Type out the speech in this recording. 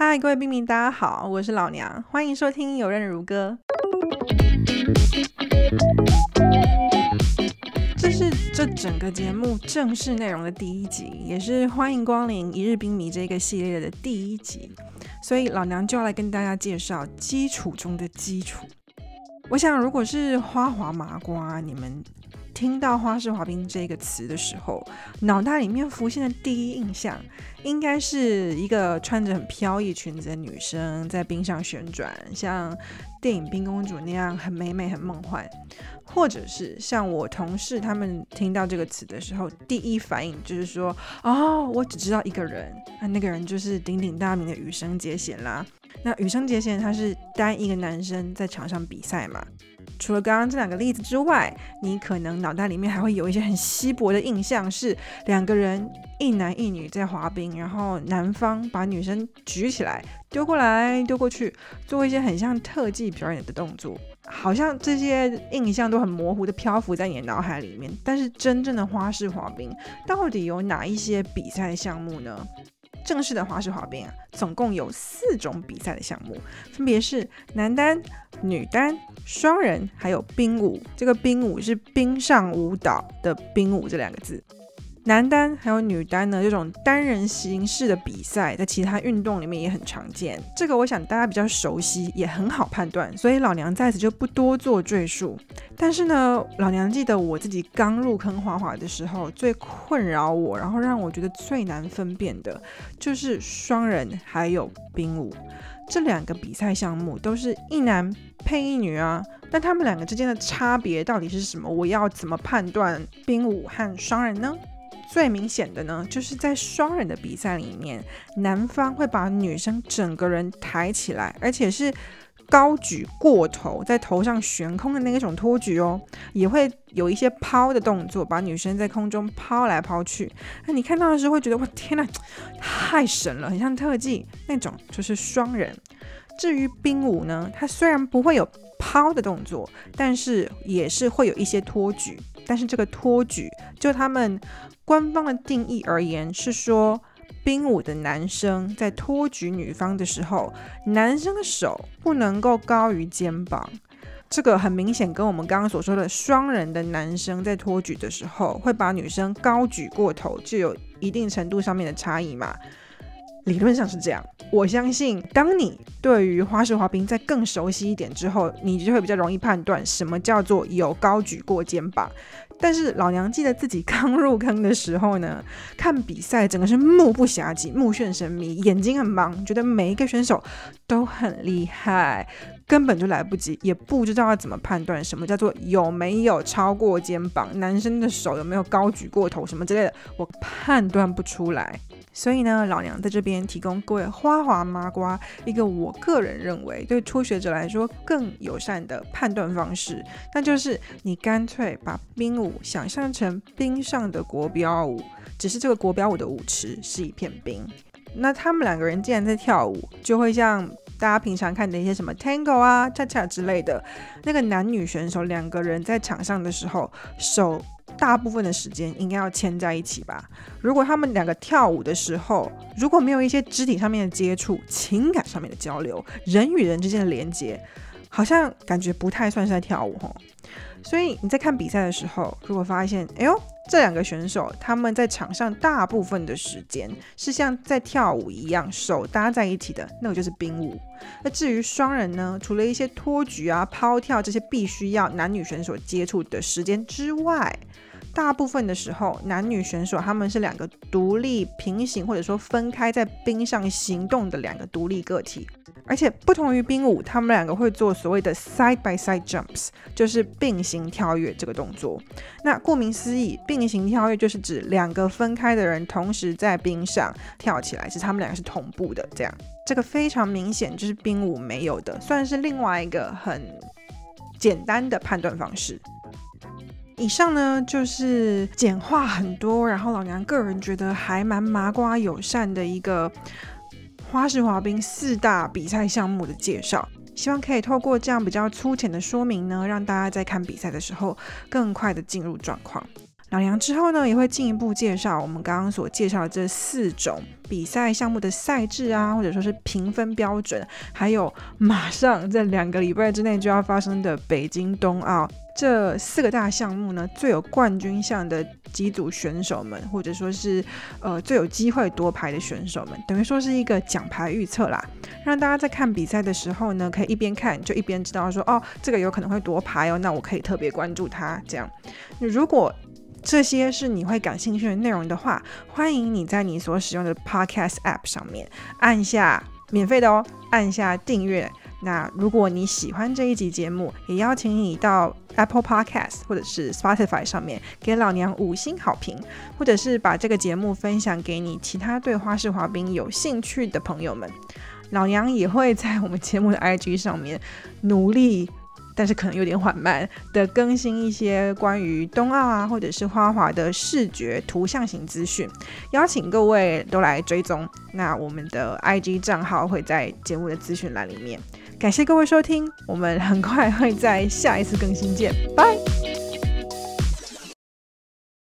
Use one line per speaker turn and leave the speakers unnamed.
嗨，各位兵民，大家好，我是老娘，欢迎收听《有任如歌》。这是这整个节目正式内容的第一集，也是欢迎光临一日兵迷这个系列的第一集，所以老娘就要来跟大家介绍基础中的基础。我想，如果是花滑麻瓜，你们。听到花式滑冰这个词的时候，脑袋里面浮现的第一印象，应该是一个穿着很飘逸裙子的女生在冰上旋转，像电影《冰公主》那样很美美、很梦幻；或者是像我同事他们听到这个词的时候，第一反应就是说：“哦，我只知道一个人，那那个人就是鼎鼎大名的羽生结弦啦。”那羽生结弦他是单一个男生在场上比赛嘛？除了刚刚这两个例子之外，你可能脑袋里面还会有一些很稀薄的印象，是两个人一男一女在滑冰，然后男方把女生举起来丢过来丢过去，做一些很像特技表演的动作，好像这些印象都很模糊的漂浮在你的脑海里面。但是真正的花式滑冰到底有哪一些比赛项目呢？正式的花式滑冰啊，总共有四种比赛的项目，分别是男单、女单、双人，还有冰舞。这个冰舞是冰上舞蹈的冰舞这两个字。男单还有女单呢，这种单人形式的比赛，在其他运动里面也很常见。这个我想大家比较熟悉，也很好判断，所以老娘在此就不多做赘述。但是呢，老娘记得我自己刚入坑滑滑的时候，最困扰我，然后让我觉得最难分辨的，就是双人还有冰舞这两个比赛项目，都是一男配一女啊。那他们两个之间的差别到底是什么？我要怎么判断冰舞和双人呢？最明显的呢，就是在双人的比赛里面，男方会把女生整个人抬起来，而且是高举过头，在头上悬空的那一种托举哦，也会有一些抛的动作，把女生在空中抛来抛去。那你看到的时候会觉得，哇，天呐，太神了，很像特技那种，就是双人。至于冰舞呢，它虽然不会有抛的动作，但是也是会有一些托举。但是这个托举，就他们。官方的定义而言是说，冰舞的男生在托举女方的时候，男生的手不能够高于肩膀。这个很明显跟我们刚刚所说的双人的男生在托举的时候，会把女生高举过头，就有一定程度上面的差异嘛。理论上是这样。我相信，当你对于花式滑冰再更熟悉一点之后，你就会比较容易判断什么叫做有高举过肩膀。但是老娘记得自己刚入坑的时候呢，看比赛整个是目不暇接、目眩神迷，眼睛很忙，觉得每一个选手都很厉害，根本就来不及，也不知道要怎么判断什么叫做有没有超过肩膀，男生的手有没有高举过头什么之类的，我判断不出来。所以呢，老娘在这边提供各位花滑麻瓜一个我个人认为对初学者来说更友善的判断方式，那就是你干脆把冰舞想象成冰上的国标舞，只是这个国标舞的舞池是一片冰。那他们两个人既然在跳舞，就会像大家平常看的一些什么 Tango 啊、恰恰之类的，那个男女选手两个人在场上的时候手。大部分的时间应该要牵在一起吧。如果他们两个跳舞的时候，如果没有一些肢体上面的接触、情感上面的交流、人与人之间的连接，好像感觉不太算是在跳舞哦。所以你在看比赛的时候，如果发现，哎呦，这两个选手他们在场上大部分的时间是像在跳舞一样手搭在一起的，那个就是冰舞。那至于双人呢，除了一些托举啊、抛跳这些必须要男女选手接触的时间之外，大部分的时候，男女选手他们是两个独立、平行或者说分开在冰上行动的两个独立个体，而且不同于冰舞，他们两个会做所谓的 side by side jumps，就是并行跳跃这个动作。那顾名思义，并行跳跃就是指两个分开的人同时在冰上跳起来，是他们两个是同步的。这样，这个非常明显就是冰舞没有的，算是另外一个很简单的判断方式。以上呢就是简化很多，然后老娘个人觉得还蛮麻瓜友善的一个花式滑冰四大比赛项目的介绍，希望可以透过这样比较粗浅的说明呢，让大家在看比赛的时候更快的进入状况。老娘之后呢，也会进一步介绍我们刚刚所介绍的这四种比赛项目的赛制啊，或者说是评分标准，还有马上在两个礼拜之内就要发生的北京冬奥这四个大项目呢，最有冠军相的几组选手们，或者说是呃最有机会夺牌的选手们，等于说是一个奖牌预测啦，让大家在看比赛的时候呢，可以一边看就一边知道说，哦，这个有可能会夺牌哦，那我可以特别关注他。这样，如果这些是你会感兴趣的内容的话，欢迎你在你所使用的 Podcast App 上面按下免费的哦，按下订阅。那如果你喜欢这一集节目，也邀请你到 Apple Podcast 或者是 Spotify 上面给老娘五星好评，或者是把这个节目分享给你其他对花式滑冰有兴趣的朋友们。老娘也会在我们节目的 IG 上面努力。但是可能有点缓慢的更新一些关于冬奥啊，或者是花滑的视觉图像型资讯，邀请各位都来追踪。那我们的 IG 账号会在节目的资讯栏里面。感谢各位收听，我们很快会在下一次更新见，拜。